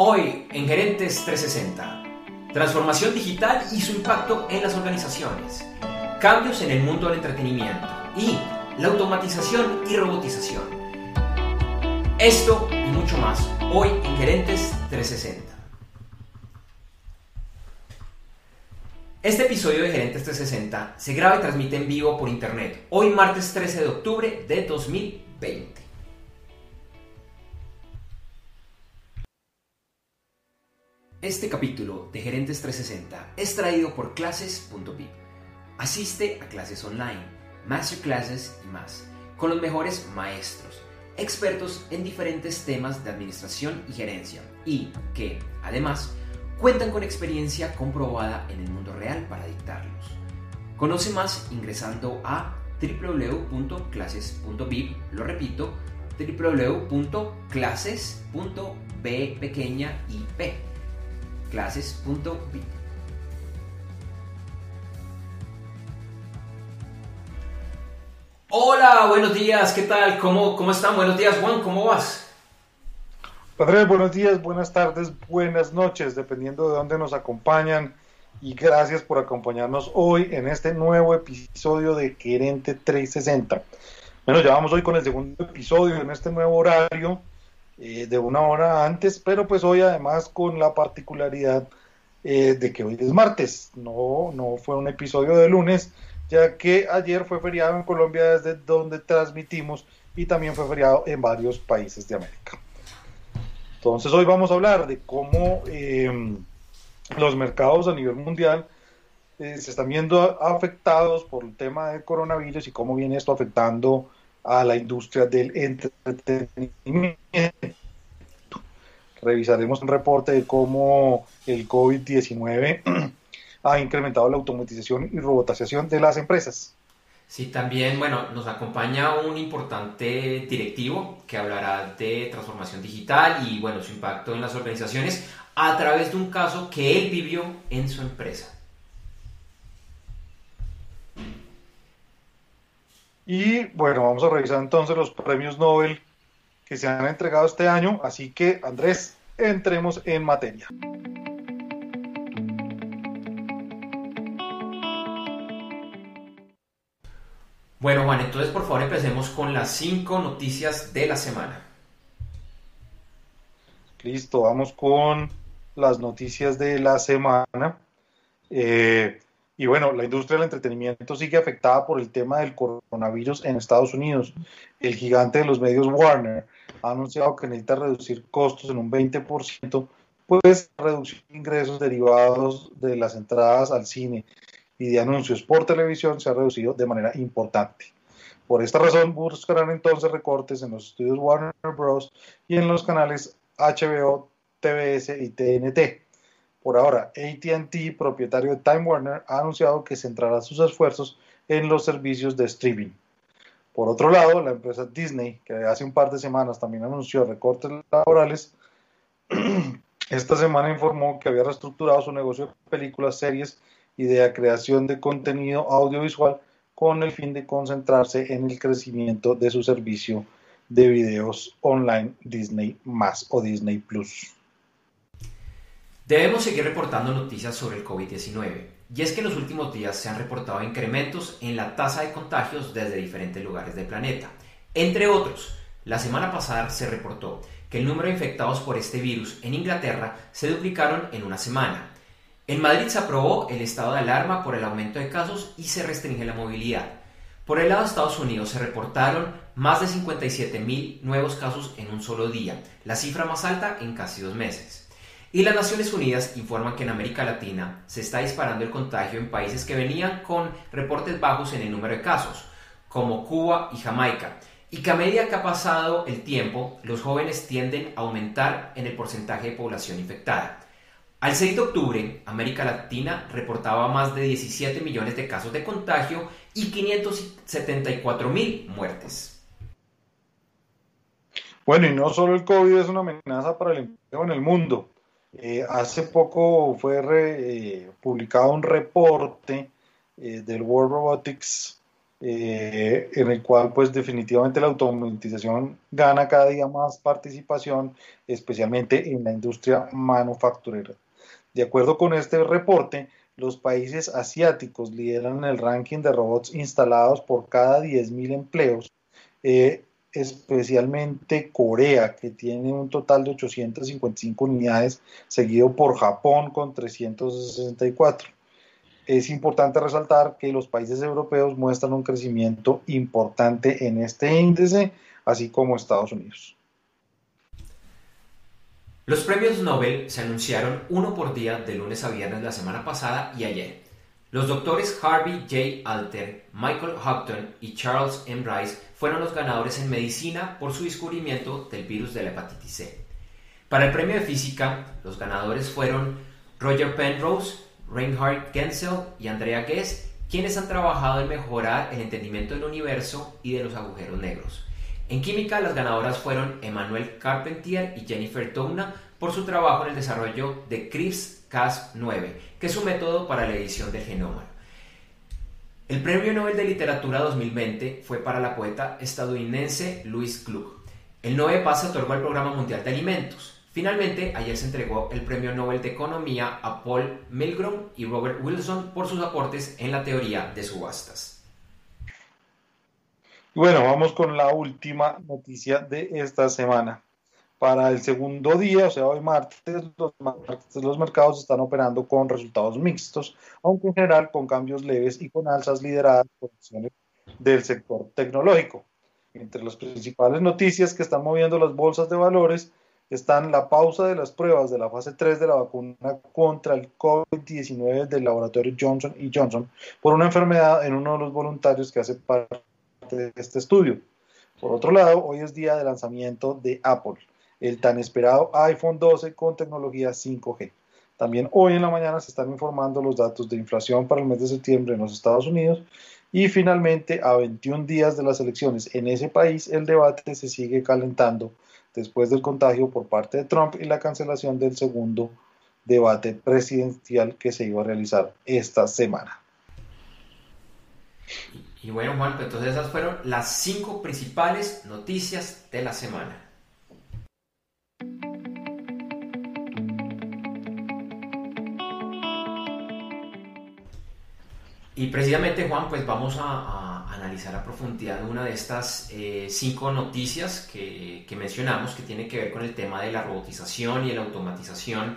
Hoy en Gerentes 360, transformación digital y su impacto en las organizaciones, cambios en el mundo del entretenimiento y la automatización y robotización. Esto y mucho más hoy en Gerentes 360. Este episodio de Gerentes 360 se graba y transmite en vivo por internet hoy martes 13 de octubre de 2020. Este capítulo de Gerentes 360 es traído por clases.vip. Asiste a clases online, masterclasses y más, con los mejores maestros, expertos en diferentes temas de administración y gerencia, y que, además, cuentan con experiencia comprobada en el mundo real para dictarlos. Conoce más ingresando a www.clases.vip, lo repito, www.clases.b pequeña ip clases.vip. Hola, buenos días, ¿qué tal? ¿Cómo, ¿Cómo están? Buenos días, Juan, ¿cómo vas? Padre, buenos días, buenas tardes, buenas noches, dependiendo de dónde nos acompañan. Y gracias por acompañarnos hoy en este nuevo episodio de Gerente 360. Bueno, ya vamos hoy con el segundo episodio en este nuevo horario eh, de una hora antes, pero pues hoy además con la particularidad eh, de que hoy es martes, no, no fue un episodio de lunes, ya que ayer fue feriado en Colombia desde donde transmitimos y también fue feriado en varios países de América. Entonces hoy vamos a hablar de cómo eh, los mercados a nivel mundial se están viendo afectados por el tema del coronavirus y cómo viene esto afectando a la industria del entretenimiento. Revisaremos un reporte de cómo el COVID-19 ha incrementado la automatización y robotización de las empresas. Sí, también, bueno, nos acompaña un importante directivo que hablará de transformación digital y, bueno, su impacto en las organizaciones a través de un caso que él vivió en su empresa. Y bueno, vamos a revisar entonces los premios Nobel que se han entregado este año. Así que, Andrés, entremos en materia. Bueno, Juan, entonces por favor empecemos con las cinco noticias de la semana. Listo, vamos con las noticias de la semana. Eh, y bueno, la industria del entretenimiento sigue afectada por el tema del coronavirus en Estados Unidos. El gigante de los medios Warner ha anunciado que necesita reducir costos en un 20%, pues de ingresos derivados de las entradas al cine y de anuncios por televisión se ha reducido de manera importante. Por esta razón buscarán entonces recortes en los estudios Warner Bros. y en los canales HBO, TBS y TNT. Por ahora, ATT, propietario de Time Warner, ha anunciado que centrará sus esfuerzos en los servicios de streaming. Por otro lado, la empresa Disney, que hace un par de semanas también anunció recortes laborales, esta semana informó que había reestructurado su negocio de películas, series y de creación de contenido audiovisual con el fin de concentrarse en el crecimiento de su servicio de videos online Disney más o Disney Plus. Debemos seguir reportando noticias sobre el COVID-19, y es que en los últimos días se han reportado incrementos en la tasa de contagios desde diferentes lugares del planeta. Entre otros, la semana pasada se reportó que el número de infectados por este virus en Inglaterra se duplicaron en una semana. En Madrid se aprobó el estado de alarma por el aumento de casos y se restringe la movilidad. Por el lado de Estados Unidos se reportaron más de 57.000 nuevos casos en un solo día, la cifra más alta en casi dos meses. Y las Naciones Unidas informan que en América Latina se está disparando el contagio en países que venían con reportes bajos en el número de casos, como Cuba y Jamaica, y que a medida que ha pasado el tiempo, los jóvenes tienden a aumentar en el porcentaje de población infectada. Al 6 de octubre, América Latina reportaba más de 17 millones de casos de contagio y 574 mil muertes. Bueno, y no solo el COVID es una amenaza para el empleo en el mundo. Eh, hace poco fue eh, publicado un reporte eh, del World Robotics en el cual pues definitivamente la automatización gana cada día más participación, especialmente en la industria manufacturera. De acuerdo con este reporte, los países asiáticos lideran el ranking de robots instalados por cada 10.000 empleos, especialmente Corea, que tiene un total de 855 unidades, seguido por Japón con 364 es importante resaltar que los países europeos muestran un crecimiento importante en este índice, así como Estados Unidos. Los premios Nobel se anunciaron uno por día de lunes a viernes la semana pasada y ayer. Los doctores Harvey J. Alter, Michael Houghton y Charles M. Rice fueron los ganadores en medicina por su descubrimiento del virus de la hepatitis C. Para el premio de física, los ganadores fueron Roger Penrose, Reinhard Genzel y Andrea Guess, quienes han trabajado en mejorar el entendimiento del universo y de los agujeros negros. En química, las ganadoras fueron Emmanuel Carpentier y Jennifer Doudna por su trabajo en el desarrollo de CRISPR-Cas9, que es un método para la edición del genoma. El Premio Nobel de Literatura 2020 fue para la poeta estadounidense Louise Gluck. El Nobel Paz se otorgó al Programa Mundial de Alimentos. Finalmente, ayer se entregó el Premio Nobel de Economía a Paul Milgrom y Robert Wilson por sus aportes en la teoría de subastas. Bueno, vamos con la última noticia de esta semana. Para el segundo día, o sea, hoy martes, los, martes, los mercados están operando con resultados mixtos, aunque en general con cambios leves y con alzas lideradas por acciones del sector tecnológico. Entre las principales noticias que están moviendo las bolsas de valores están la pausa de las pruebas de la fase 3 de la vacuna contra el COVID-19 del laboratorio Johnson Johnson por una enfermedad en uno de los voluntarios que hace parte de este estudio. Por otro lado, hoy es día de lanzamiento de Apple, el tan esperado iPhone 12 con tecnología 5G. También hoy en la mañana se están informando los datos de inflación para el mes de septiembre en los Estados Unidos y finalmente a 21 días de las elecciones en ese país el debate se sigue calentando después del contagio por parte de Trump y la cancelación del segundo debate presidencial que se iba a realizar esta semana. Y, bueno, Juan, entonces esas fueron las cinco principales noticias de la semana. Y precisamente, Juan, pues vamos a analizar a profundidad una de estas eh, cinco noticias que, que, mencionamos que tiene que ver con el tema de la robotización y la automatización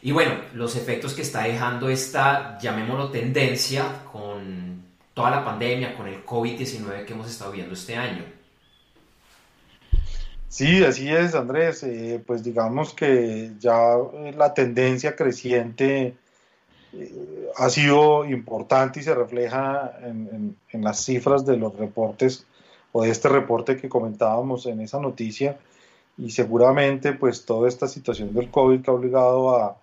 y bueno, los efectos que está dejando esta, llamémoslo tendencia con toda la pandemia, con el COVID-19 que hemos estado viendo este año. Sí, así es, Andrés. Eh, pues digamos que ya la tendencia creciente ha sido importante y se refleja en, las cifras de los reportes o de este reporte que comentábamos en esa noticia y seguramente pues toda esta situación del COVID que ha obligado a,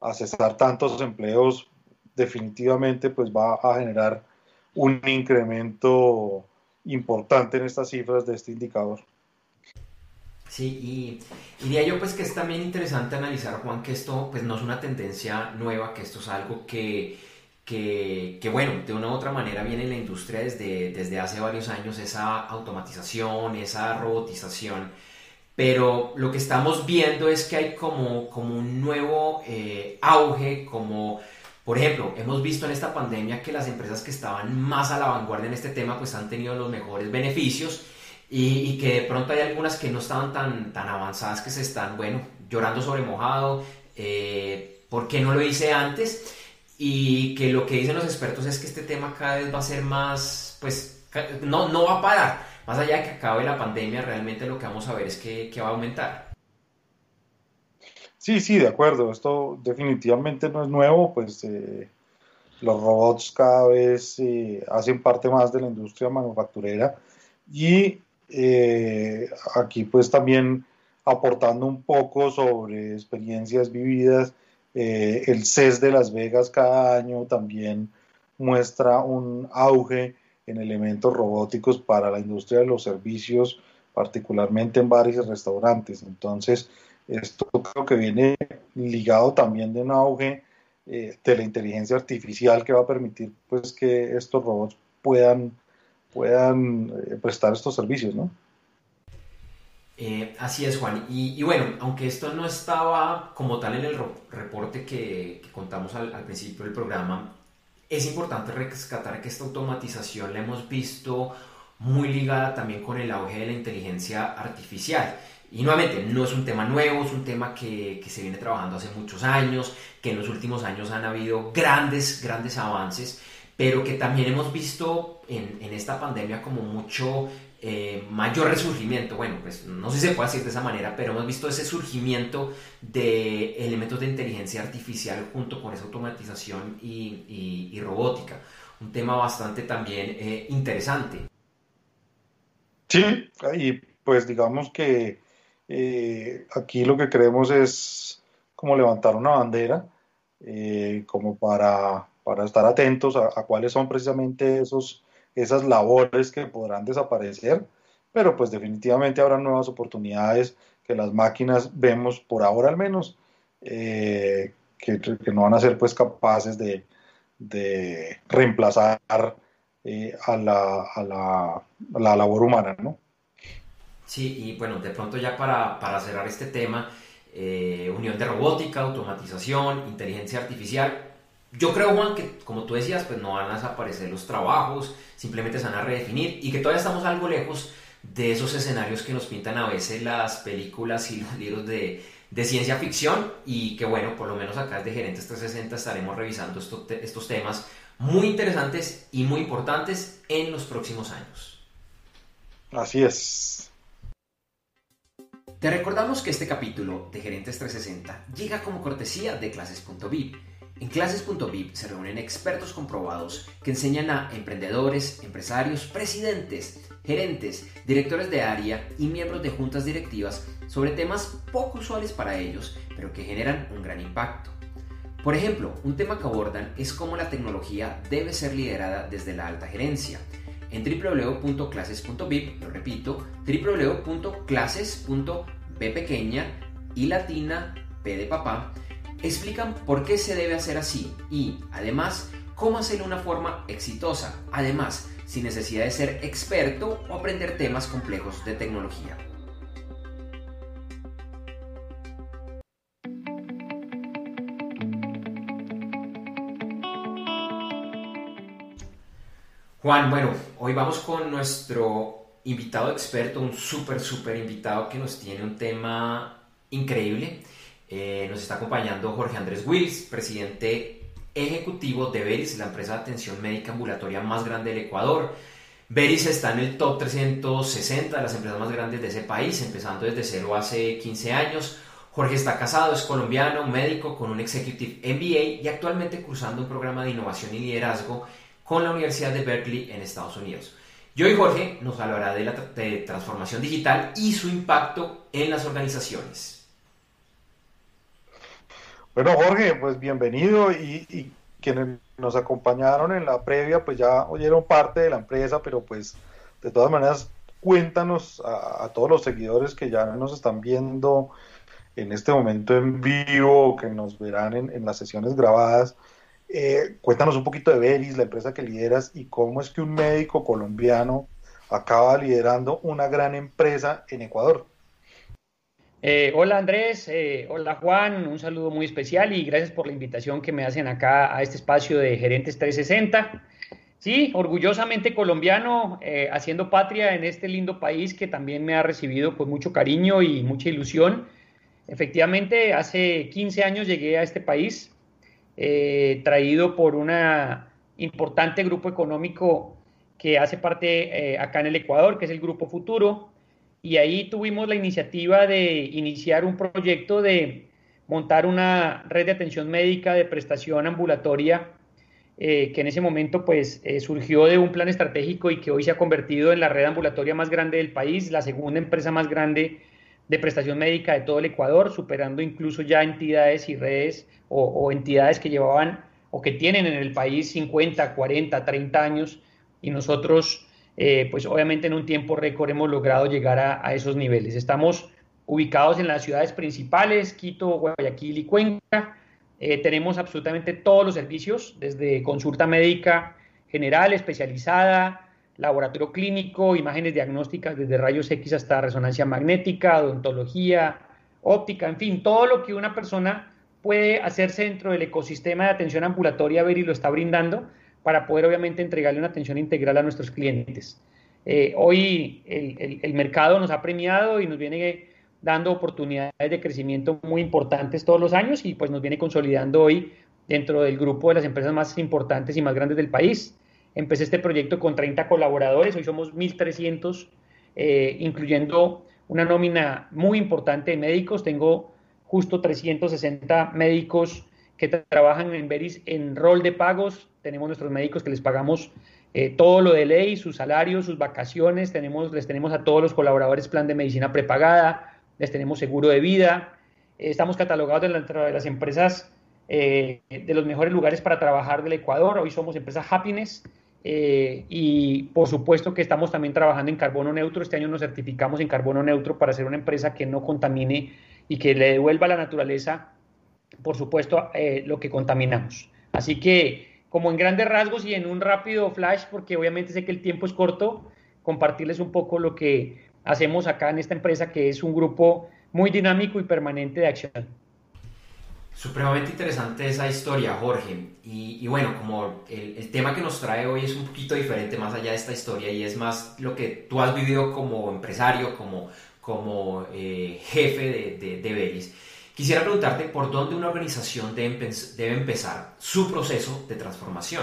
a cesar tantos empleos definitivamente pues va a generar un incremento importante en estas cifras de este indicador. Sí, y, diría yo pues que es también interesante analizar, Juan, que esto pues no es una tendencia nueva, que esto es algo que, que, bueno, de una u otra manera viene en la industria desde, desde hace varios años, esa automatización, esa robotización, pero lo que estamos viendo es que hay como, como un nuevo eh, auge, como... Por ejemplo, hemos visto en esta pandemia que las empresas que estaban más a la vanguardia en este tema pues han tenido los mejores beneficios y, que de pronto hay algunas que no estaban tan, tan avanzadas que se están, bueno, llorando sobre mojado, eh, ¿por qué no lo hice antes? Y que lo que dicen los expertos es que este tema cada vez va a ser más, pues, no, no va a parar. Más allá de que acabe la pandemia, realmente lo que vamos a ver es que, que va a aumentar. Sí, sí, de acuerdo. Esto definitivamente no es nuevo, pues eh, los robots cada vez eh, hacen parte más de la industria manufacturera y eh, aquí pues también aportando un poco sobre experiencias vividas. Eh, el CES de Las Vegas cada año también muestra un auge en elementos robóticos para la industria de los servicios, particularmente en bares y restaurantes. Entonces, esto creo que viene ligado también de un auge eh, de la inteligencia artificial que va a permitir pues que estos robots puedan puedan prestar estos servicios, ¿no? Eh, así es, Juan. Y, bueno, aunque esto no estaba como tal en el reporte que, contamos al, principio del programa, es importante rescatar que esta automatización la hemos visto muy ligada también con el auge de la inteligencia artificial. Y nuevamente, no es un tema nuevo, es un tema que, se viene trabajando hace muchos años, que en los últimos años han habido grandes, grandes avances, pero que también hemos visto en, en esta pandemia como mucho eh, mayor resurgimiento, bueno, pues no sé si se puede decir de esa manera, pero hemos visto ese surgimiento de elementos de inteligencia artificial junto con esa automatización y, robótica. Un tema bastante también eh, interesante. Sí, y pues digamos que eh, aquí lo que queremos es como levantar una bandera, como para, para, estar atentos a cuáles son precisamente esos esas labores que podrán desaparecer, pero pues definitivamente habrá nuevas oportunidades que las máquinas vemos por ahora al menos, eh, que, no van a ser pues capaces de, reemplazar eh, a, la, labor humana, ¿no? Sí, y bueno, de pronto ya para, cerrar este tema, eh, unión de robótica, automatización, inteligencia artificial, yo creo, Juan, que como tú decías, pues no van a desaparecer los trabajos, simplemente se van a redefinir y que todavía estamos algo lejos de esos escenarios que nos pintan a veces las películas y los libros de, ciencia ficción y que bueno, por lo menos acá desde Gerentes 360 estaremos revisando estos temas muy interesantes y muy importantes en los próximos años. Así es. Te recordamos que este capítulo de Gerentes 360 llega como cortesía de clases.vip en clases.vip se reúnen expertos comprobados que enseñan a emprendedores, empresarios, presidentes, gerentes, directores de área y miembros de juntas directivas sobre temas poco usuales para ellos, pero que generan un gran impacto. Por ejemplo, un tema que abordan es cómo la tecnología debe ser liderada desde la alta gerencia. En www.clases.vip, lo repito, www.clases.b pequeña y latina p de papá explican por qué se debe hacer así y, además, cómo hacerlo de una forma exitosa, además, sin necesidad de ser experto o aprender temas complejos de tecnología. Juan, bueno, hoy vamos con nuestro invitado experto, un súper, súper invitado que nos tiene un tema increíble. Eh, nos está acompañando Jorge Andrés Wills, presidente ejecutivo de Veris, la empresa de atención médica ambulatoria más grande del Ecuador. Veris está en el top 360 de las empresas más grandes de ese país, empezando desde cero hace 15 años. Jorge está casado, es colombiano, médico con un Executive MBA y actualmente cursando un programa de innovación y liderazgo con la Universidad de Berkeley en Estados Unidos. Yo y Jorge nos hablará de la transformación digital y su impacto en las organizaciones. Bueno, Jorge, pues bienvenido y, quienes nos acompañaron en la previa, pues ya oyeron parte de la empresa, pero pues de todas maneras cuéntanos a, todos los seguidores que ya nos están viendo en este momento en vivo, que nos verán en, las sesiones grabadas, eh, cuéntanos un poquito de Beris, la empresa que lideras, y cómo es que un médico colombiano acaba liderando una gran empresa en Ecuador. Eh, hola Andrés, eh, hola Juan, un saludo muy especial y gracias por la invitación que me hacen acá a este espacio de Gerentes 360. Sí, orgullosamente colombiano, eh, haciendo patria en este lindo país que también me ha recibido con mucho cariño y mucha ilusión. Efectivamente, hace 15 años llegué a este país, traído por un importante grupo económico que hace parte acá en el Ecuador, que es el Grupo Futuro y ahí tuvimos la iniciativa de iniciar un proyecto de montar una red de atención médica de prestación ambulatoria eh, que en ese momento pues eh, surgió de un plan estratégico y que hoy se ha convertido en la red ambulatoria más grande del país, la segunda empresa más grande de prestación médica de todo el Ecuador, superando incluso ya entidades y redes o, o entidades que llevaban o que tienen en el país 50, 40, 30 años. Y nosotros eh, pues obviamente en un tiempo récord hemos logrado llegar a, esos niveles. Estamos ubicados en las ciudades principales, Quito, Guayaquil y Cuenca. Eh, tenemos absolutamente todos los servicios, desde consulta médica general, especializada, laboratorio clínico, imágenes diagnósticas desde rayos X hasta resonancia magnética, odontología, óptica, en fin, todo lo que una persona puede hacerse dentro del ecosistema de atención ambulatoria, ver y lo está brindando para poder obviamente entregarle una atención integral a nuestros clientes. Eh, hoy el, el, mercado nos ha premiado y nos viene dando oportunidades de crecimiento muy importantes todos los años y pues nos viene consolidando hoy dentro del grupo de las empresas más importantes y más grandes del país. Empecé este proyecto con 30 colaboradores, hoy somos 1.300, eh, incluyendo una nómina muy importante de médicos. Tengo justo 360 médicos que trabajan en Veris en rol de pagos. Tenemos nuestros médicos que les pagamos eh, todo lo de ley, sus salarios, sus vacaciones. Les tenemos a todos los colaboradores plan de medicina prepagada, les tenemos seguro de vida. Eh, estamos catalogados dentro de las empresas eh, de los mejores lugares para trabajar del Ecuador. Hoy somos empresa Happiness. y por supuesto que estamos también trabajando en carbono neutro. Este año nos certificamos en carbono neutro para ser una empresa que no contamine y que le devuelva a la naturaleza, por supuesto, eh, lo que contaminamos. Así que, como en grandes rasgos y en un rápido flash, porque obviamente sé que el tiempo es corto, compartirles un poco lo que hacemos acá en esta empresa, que es un grupo muy dinámico y permanente de acción. Supremamente interesante esa historia, Jorge. Y, bueno, como el, el, tema que nos trae hoy es un poquito diferente más allá de esta historia y es más lo que tú has vivido como empresario, como como eh, jefe de, de, Beris, quisiera preguntarte por dónde una organización debe, empezar su proceso de transformación.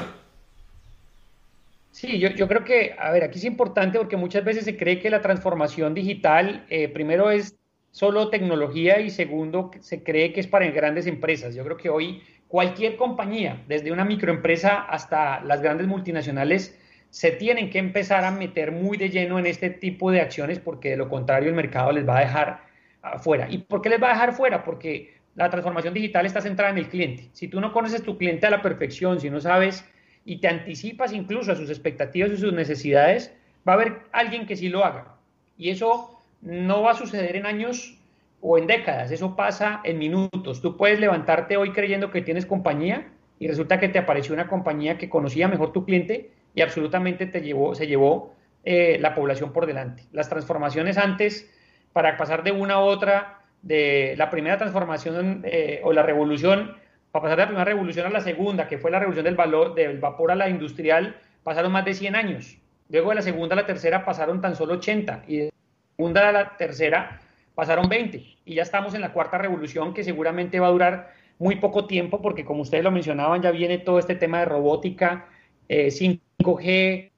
Sí, yo, yo, creo que, a ver, aquí es importante porque muchas veces se cree que la transformación digital, eh, primero es solo tecnología y segundo, se cree que es para grandes empresas. Yo creo que hoy cualquier compañía, desde una microempresa hasta las grandes multinacionales, se tienen que empezar a meter muy de lleno en este tipo de acciones porque de lo contrario el mercado les va a dejar afuera. ¿Y por qué les va a dejar fuera? Porque la transformación digital está centrada en el cliente. Si tú no conoces tu cliente a la perfección, si no sabes y te anticipas incluso a sus expectativas y sus necesidades, va a haber alguien que sí lo haga. Y eso no va a suceder en años o en décadas, eso pasa en minutos. Tú puedes levantarte hoy creyendo que tienes compañía y resulta que te apareció una compañía que conocía mejor tu cliente y absolutamente te llevó, se llevó eh, la población por delante. Las transformaciones antes, para pasar de una a otra, de la primera transformación eh, o la revolución, para pasar de la primera revolución a la segunda, que fue la revolución del, valor, del vapor a la industrial, pasaron más de 100 años. Luego de la segunda a la tercera pasaron tan solo 80 y de la segunda a la tercera pasaron 20 y ya estamos en la cuarta revolución que seguramente va a durar muy poco tiempo porque como ustedes lo mencionaban ya viene todo este tema de robótica, eh, 5G,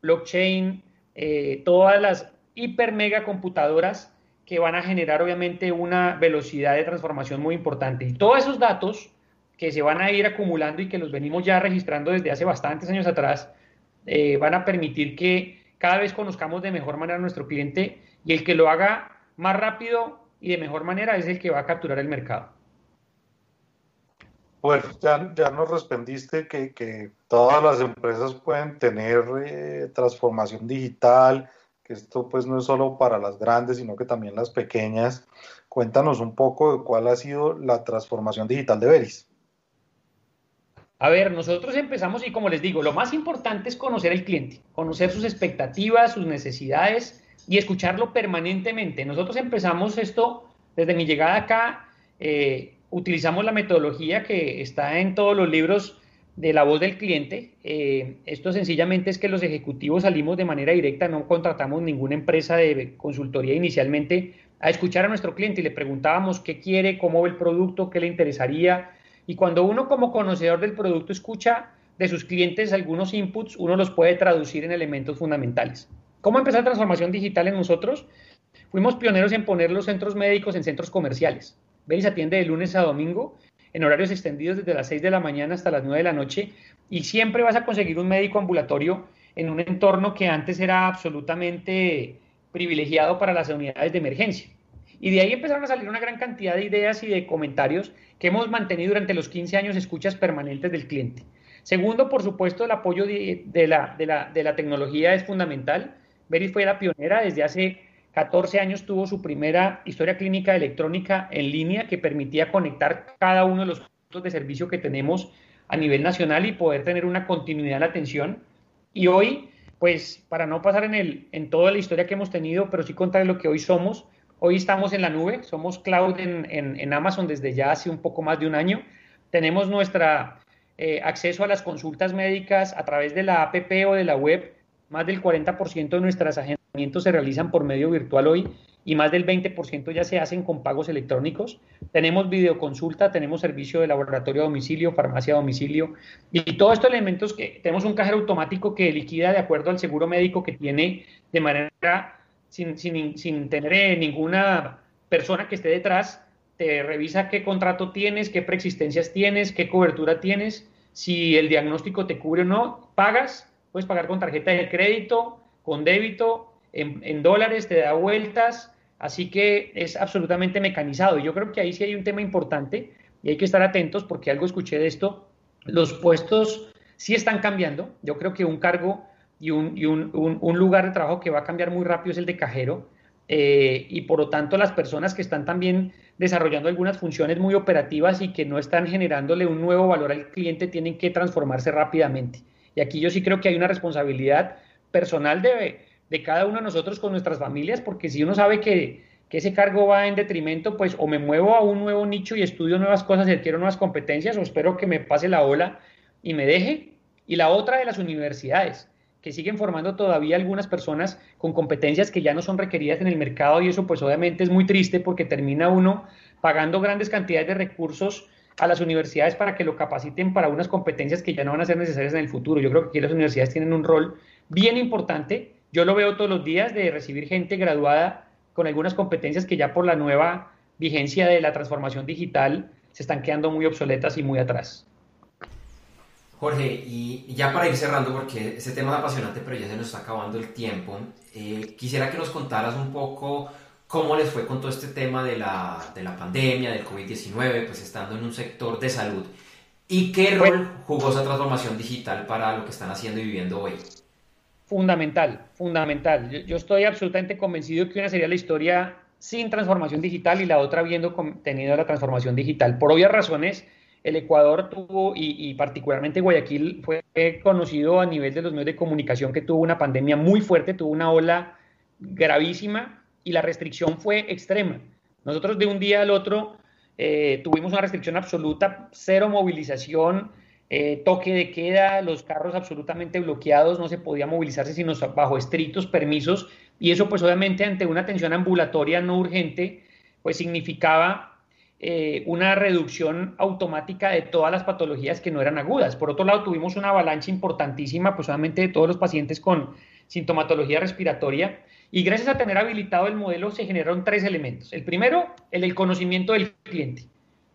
blockchain, eh, todas las hiper mega computadoras que van a generar obviamente una velocidad de transformación muy importante. Y todos esos datos que se van a ir acumulando y que los venimos ya registrando desde hace bastantes años atrás, eh, van a permitir que cada vez conozcamos de mejor manera a nuestro cliente y el que lo haga más rápido y de mejor manera es el que va a capturar el mercado. Pues ya, ya nos respondiste que, que, todas las empresas pueden tener eh, transformación digital, que esto pues no es solo para las grandes, sino que también las pequeñas. Cuéntanos un poco de cuál ha sido la transformación digital de Veris. A ver, nosotros empezamos y como les digo, lo más importante es conocer al cliente, conocer sus expectativas, sus necesidades y escucharlo permanentemente. Nosotros empezamos esto desde mi llegada acá. Eh, utilizamos la metodología que está en todos los libros de la voz del cliente. Eh, esto sencillamente es que los ejecutivos salimos de manera directa, no contratamos ninguna empresa de consultoría inicialmente a escuchar a nuestro cliente y le preguntábamos qué quiere, cómo ve el producto, qué le interesaría. Y cuando uno como conocedor del producto escucha de sus clientes algunos inputs, uno los puede traducir en elementos fundamentales. ¿Cómo empezar la transformación digital en nosotros? Fuimos pioneros en poner los centros médicos en centros comerciales. Veris atiende de lunes a domingo en horarios extendidos desde las 6 de la mañana hasta las 9 de la noche y siempre vas a conseguir un médico ambulatorio en un entorno que antes era absolutamente privilegiado para las unidades de emergencia. Y de ahí empezaron a salir una gran cantidad de ideas y de comentarios que hemos mantenido durante los 15 años escuchas permanentes del cliente. Segundo, por supuesto, el apoyo de, la, de, la, de la tecnología es fundamental. Veris fue la pionera desde hace 14 años tuvo su primera historia clínica electrónica en línea que permitía conectar cada uno de los puntos de servicio que tenemos a nivel nacional y poder tener una continuidad en la atención. Y hoy pues para no pasar en, el, en toda la historia que hemos tenido, pero sí contar lo que hoy somos. Hoy estamos en la nube, somos cloud en, en, Amazon desde ya hace un poco más de un año. Tenemos nuestro eh, acceso a las consultas médicas a través de la APP o de la web. Más del 40% de nuestros agendamientos se realizan por medio virtual hoy y más del 20% ya se hacen con pagos electrónicos. Tenemos videoconsulta, tenemos servicio de laboratorio a domicilio, farmacia a domicilio y todos estos elementos que tenemos un cajero automático que liquida de acuerdo al seguro médico que tiene de manera sin, sin, sin tener eh, ninguna persona que esté detrás, te revisa qué contrato tienes, qué preexistencias tienes, qué cobertura tienes, si el diagnóstico te cubre o no, pagas, puedes pagar con tarjeta de crédito, con débito, en, dólares, te da vueltas, Así que es absolutamente mecanizado. Yo creo que ahí sí hay un tema importante y hay que estar atentos porque algo escuché de esto. Los puestos sí están cambiando. Yo creo que un cargo y un, lugar de trabajo que va a cambiar muy rápido es el de cajero. Eh, y por lo tanto las personas que están también desarrollando algunas funciones muy operativas y que no están generándole un nuevo valor al cliente tienen que transformarse rápidamente. Y aquí yo sí creo que hay una responsabilidad personal de, de cada uno de nosotros con nuestras familias, porque si uno sabe que, ese cargo va en detrimento, pues o me muevo a un nuevo nicho y estudio nuevas cosas y adquiero nuevas competencias, o espero que me pase la ola y me deje. Y la otra de las universidades, que siguen formando todavía algunas personas con competencias que ya no son requeridas en el mercado y eso pues obviamente es muy triste porque termina uno pagando grandes cantidades de recursos a las universidades para que lo capaciten para unas competencias que ya no van a ser necesarias en el futuro. Yo creo que aquí las universidades tienen un rol bien importante yo lo veo todos los días de recibir gente graduada con algunas competencias que ya por la nueva vigencia de la transformación digital se están quedando muy obsoletas y muy atrás. Jorge, y ya para ir cerrando, porque ese tema es apasionante, pero ya se nos está acabando el tiempo, eh, quisiera que nos contaras un poco cómo les fue con todo este tema de la, de la pandemia, del COVID-19, pues estando en un sector de salud, y qué rol jugó esa transformación digital para lo que están haciendo y viviendo hoy. Fundamental, fundamental. Yo, estoy absolutamente convencido que una sería la historia sin transformación digital y la otra viendo tenido la transformación digital. Por obvias razones, el Ecuador tuvo, y, particularmente Guayaquil, fue conocido a nivel de los medios de comunicación que tuvo una pandemia muy fuerte, tuvo una ola gravísima y la restricción fue extrema. Nosotros de un día al otro eh, tuvimos una restricción absoluta, cero movilización, eh, toque de queda, los carros absolutamente bloqueados, no se podía movilizarse sino bajo estrictos permisos y eso pues obviamente ante una atención ambulatoria no urgente pues significaba eh, una reducción automática de todas las patologías que no eran agudas. Por otro lado tuvimos una avalancha importantísima pues obviamente de todos los pacientes con sintomatología respiratoria y gracias a tener habilitado el modelo se generaron tres elementos. El primero, el, el conocimiento del cliente.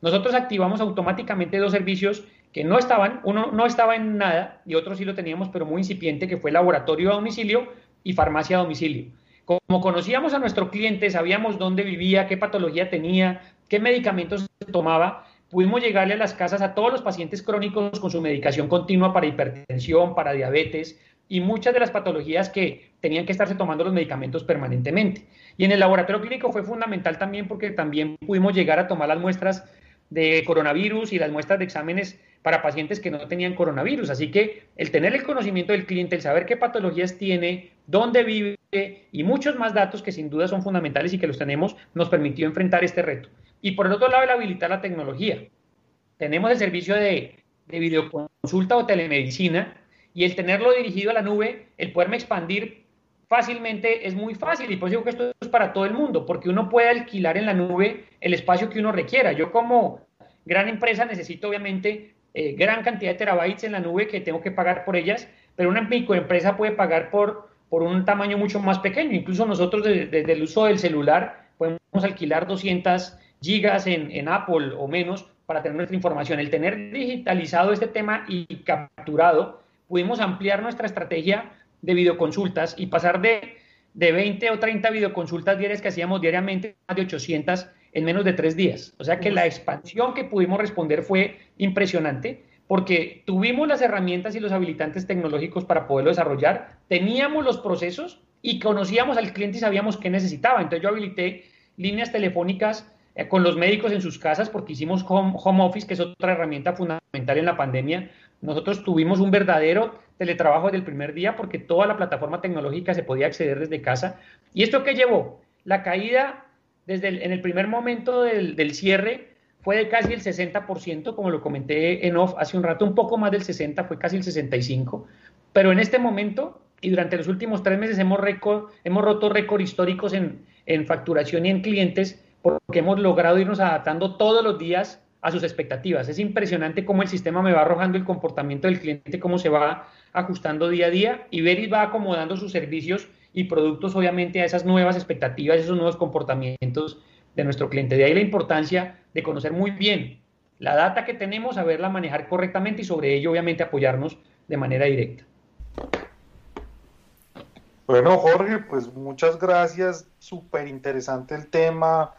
Nosotros activamos automáticamente dos servicios que no estaban, uno no estaba en nada y otro sí lo teníamos, pero muy incipiente, que fue laboratorio a domicilio y farmacia a domicilio. Como conocíamos a nuestro cliente, sabíamos dónde vivía, qué patología tenía, qué medicamentos tomaba, pudimos llegarle a las casas a todos los pacientes crónicos con su medicación continua para hipertensión, para diabetes y muchas de las patologías que tenían que estarse tomando los medicamentos permanentemente. Y en el laboratorio clínico fue fundamental también porque también pudimos llegar a tomar las muestras de coronavirus y las muestras de exámenes para pacientes que no tenían coronavirus. Así que el tener el conocimiento del cliente, el saber qué patologías tiene, dónde vive y muchos más datos que sin duda son fundamentales y que los tenemos, nos permitió enfrentar este reto. Y por el otro lado, el habilitar la tecnología. Tenemos el servicio de, de videoconsulta o telemedicina y el tenerlo dirigido a la nube, el poderme expandir fácilmente es muy fácil y por eso digo que esto es para todo el mundo, porque uno puede alquilar en la nube el espacio que uno requiera. Yo como gran empresa necesito obviamente eh, gran cantidad de terabytes en la nube que tengo que pagar por ellas, pero una microempresa puede pagar por, por un tamaño mucho más pequeño. Incluso nosotros desde, el uso del celular podemos alquilar 200 gigas en, en Apple o menos para tener nuestra información. El tener digitalizado este tema y capturado, pudimos ampliar nuestra estrategia de videoconsultas y pasar de, de 20 o 30 videoconsultas diarias que hacíamos diariamente a de 800 en menos de tres días. O sea que la expansión que pudimos responder fue impresionante porque tuvimos las herramientas y los habilitantes tecnológicos para poderlo desarrollar, teníamos los procesos y conocíamos al cliente y sabíamos qué necesitaba. Entonces yo habilité líneas telefónicas eh, con los médicos en sus casas porque hicimos home, home, office, que es otra herramienta fundamental en la pandemia, nosotros tuvimos un verdadero teletrabajo desde el primer día porque toda la plataforma tecnológica se podía acceder desde casa. ¿Y esto qué llevó? La caída desde en el primer momento del, del cierre fue de casi el 60%, como lo comenté en off hace un rato, un poco más del 60, fue casi el 65, pero en este momento y durante los últimos tres meses hemos, hemos roto récords históricos en, en facturación y en clientes porque hemos logrado irnos adaptando todos los días a sus expectativas. Es impresionante cómo el sistema me va arrojando el comportamiento del cliente, cómo se va ajustando día a día y Veris va acomodando sus servicios y productos obviamente a esas nuevas expectativas, esos nuevos comportamientos de nuestro cliente. De ahí la importancia de conocer muy bien la data que tenemos, saberla manejar correctamente y sobre ello obviamente apoyarnos de manera directa. Bueno, Jorge, pues muchas gracias, súper interesante el tema,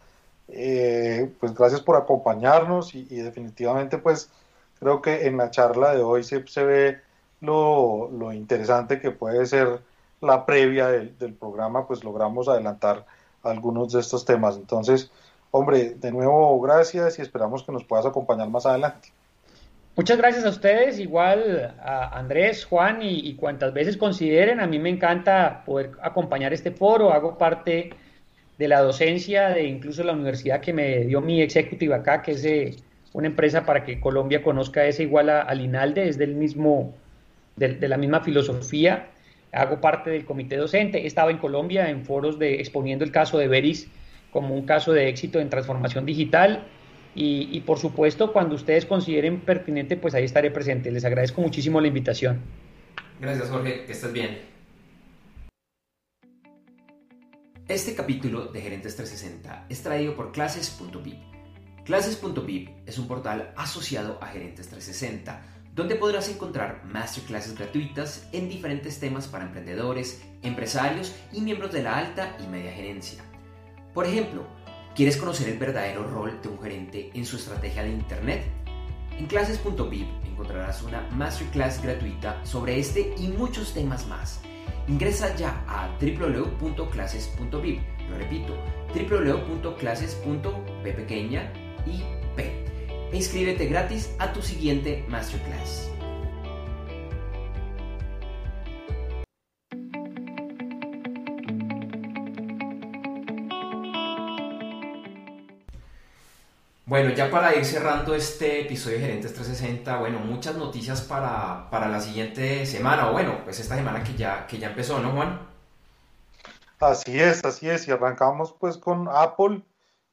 eh, pues gracias por acompañarnos y, definitivamente pues creo que en la charla de hoy se, se ve lo, lo, interesante que puede ser la previa del, del programa, pues logramos adelantar algunos de estos temas. Entonces, hombre, de nuevo, gracias y esperamos que nos puedas acompañar más adelante. Muchas gracias a ustedes, igual a Andrés, Juan y, cuantas veces consideren. A mí me encanta poder acompañar este foro. Hago parte de la docencia de incluso la universidad que me dio mi executive acá, que es una empresa para que Colombia conozca esa igual a, al INALDE, es del mismo, de, de la misma filosofía hago parte del comité docente, he estado en Colombia en foros de exponiendo el caso de Veris como un caso de éxito en transformación digital y, por supuesto cuando ustedes consideren pertinente pues ahí estaré presente. Les agradezco muchísimo la invitación. Gracias Jorge, que estés bien. Este capítulo de Gerentes 360 es traído por clases.pip. Clases.pip es un portal asociado a Gerentes 360 donde podrás encontrar masterclasses gratuitas en diferentes temas para emprendedores, empresarios y miembros de la alta y media gerencia. Por ejemplo, ¿quieres conocer el verdadero rol de un gerente en su estrategia de Internet? En clases.vip encontrarás una masterclass gratuita sobre este y muchos temas más. Ingresa ya a www.clases.vip. Lo repito, www.clases.p y p e inscríbete gratis a tu siguiente masterclass. Bueno, ya para ir cerrando este episodio de Gerentes 360, bueno, muchas noticias para, para, la siguiente semana, o bueno, pues esta semana que ya, que ya empezó, ¿no, Juan? Así es, así es, y arrancamos pues con Apple,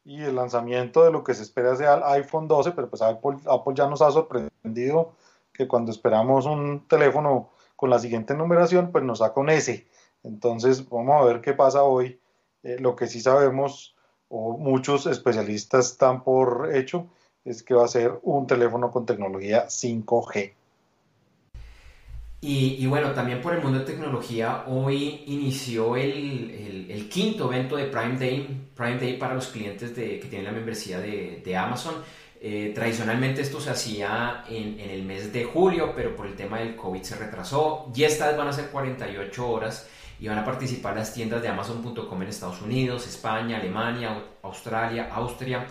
y el lanzamiento de lo que se espera sea el iPhone 12, pero pues Apple, ya nos ha sorprendido que cuando esperamos un teléfono con la siguiente numeración, pues nos saca un S. Entonces vamos a ver qué pasa hoy. Eh, lo que sí sabemos, o muchos especialistas están por hecho, es que va a ser un teléfono con tecnología 5G. Y, bueno, también por el mundo de tecnología, hoy inició el, quinto evento de Prime Day, Prime Day para los clientes de, que tienen la membresía de, Amazon. Eh, tradicionalmente esto se hacía en, el mes de julio, pero por el tema del COVID se retrasó. Y estas van a ser 48 horas y van a participar las tiendas de Amazon.com en Estados Unidos, España, Alemania, Australia, Austria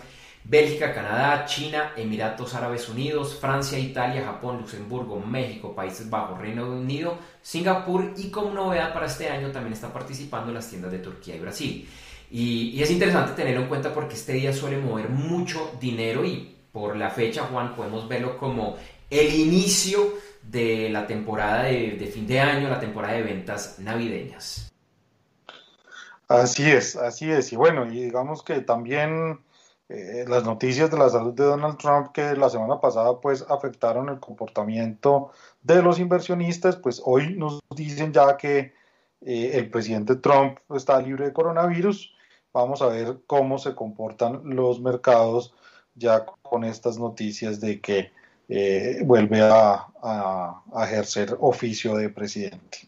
Bélgica, Canadá, China, Emiratos Árabes Unidos, Francia, Italia, Japón, Luxemburgo, México, Países Bajos, Reino Unido, Singapur y como novedad para este año también está participando las tiendas de Turquía y Brasil. Y, es interesante tenerlo en cuenta porque este día suele mover mucho dinero y por la fecha, Juan, podemos verlo como el inicio de la temporada de, fin de año, la temporada de ventas navideñas. Así es, así es. Y bueno, y digamos que también eh, las noticias de la salud de Donald Trump que la semana pasada pues afectaron el comportamiento de los inversionistas, pues hoy nos dicen ya que eh, el presidente Trump está libre de coronavirus. Vamos a ver cómo se comportan los mercados ya con estas noticias de que eh, vuelve a ejercer oficio de presidente.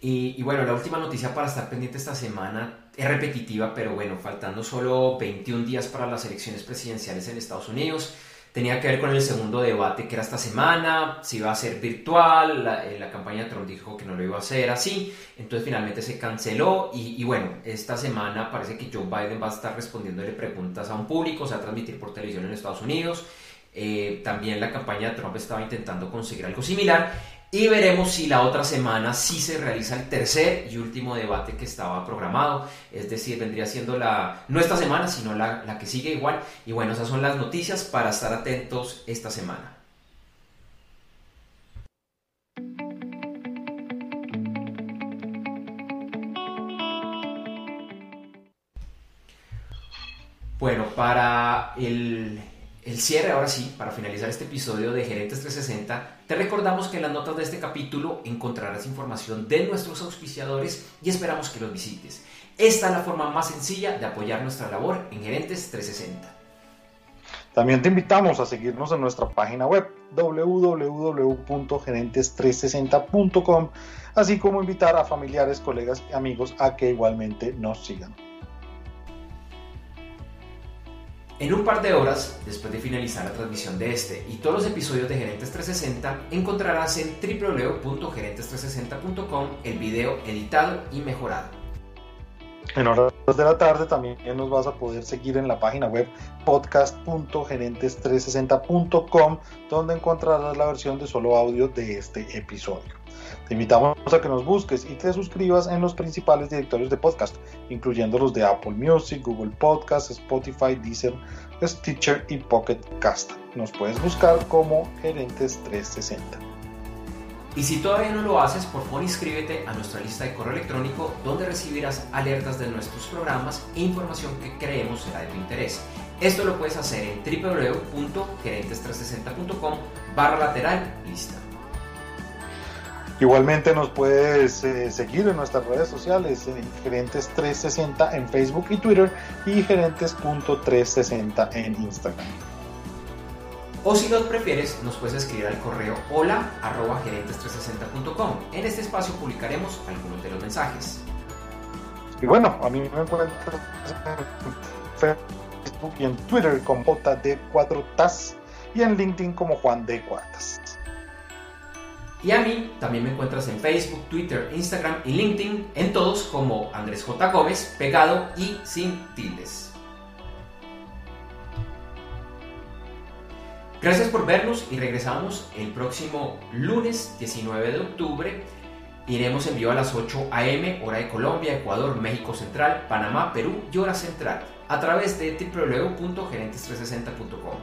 Y, bueno, la última noticia para estar pendiente esta semana es repetitiva, pero bueno, faltando solo 21 días para las elecciones presidenciales en Estados Unidos. Tenía que ver con el segundo debate que era esta semana, si iba a ser virtual, la, eh, la campaña de Trump dijo que no lo iba a hacer así, entonces finalmente se canceló y, y, bueno, esta semana parece que Joe Biden va a estar respondiéndole preguntas a un público, se va a transmitir por televisión en Estados Unidos eh, también la campaña de Trump estaba intentando conseguir algo similar y veremos si la otra semana sí se realiza el tercer y último debate que estaba programado. Es decir, vendría siendo la, no esta semana, sino la, la que sigue igual. Y bueno, esas son las noticias para estar atentos esta semana. Bueno, para el el cierre, ahora sí, para finalizar este episodio de Gerentes 360, te recordamos que en las notas de este capítulo encontrarás información de nuestros auspiciadores y esperamos que los visites. Esta es la forma más sencilla de apoyar nuestra labor en Gerentes 360. También te invitamos a seguirnos en nuestra página web www.gerentes360.com, así como invitar a familiares, colegas y amigos a que igualmente nos sigan. En un par de horas, después de finalizar la transmisión de este y todos los episodios de Gerentes 360, encontrarás en www.gerentes360.com el video editado y mejorado. En horas de la tarde también nos vas a poder seguir en la página web podcast.gerentes360.com donde encontrarás la versión de solo audio de este episodio. Te invitamos a que nos busques y te suscribas en los principales directorios de podcast, incluyendo los de Apple Music, Google Podcast, Spotify, Deezer, Stitcher y Pocket Cast. Nos puedes buscar como Gerentes 360. Y si todavía no lo haces, por favor inscríbete a nuestra lista de correo electrónico donde recibirás alertas de nuestros programas e información que creemos será de tu interés. Esto lo puedes hacer en www.gerentes360.com barra lateral lista. Igualmente nos puedes eh, seguir en nuestras redes sociales, en Gerentes360 en Facebook y Twitter y Gerentes.360 en Instagram. O si lo prefieres, nos puedes escribir al correo hola arroba gerentes360.com. En este espacio publicaremos algunos de los mensajes. Y bueno, a mí me encuentran en Facebook y en Twitter como JD4TAS y en LinkedIn como Juan D. Cuartas. Y a mí también me encuentras en Facebook, Twitter, Instagram y LinkedIn, en todos como Andrés J. Gómez, pegado y sin tildes. Gracias por vernos y regresamos el próximo lunes 19 de octubre. Iremos en vivo a las 8 a.m. hora de Colombia, Ecuador, México Central, Panamá, Perú y hora central a través de www.gerentes360.com.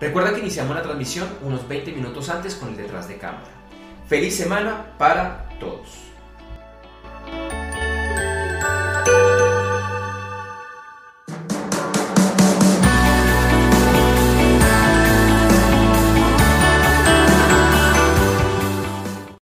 Recuerda que iniciamos la transmisión unos 20 minutos antes con el detrás de cámara. Feliz semana para todos.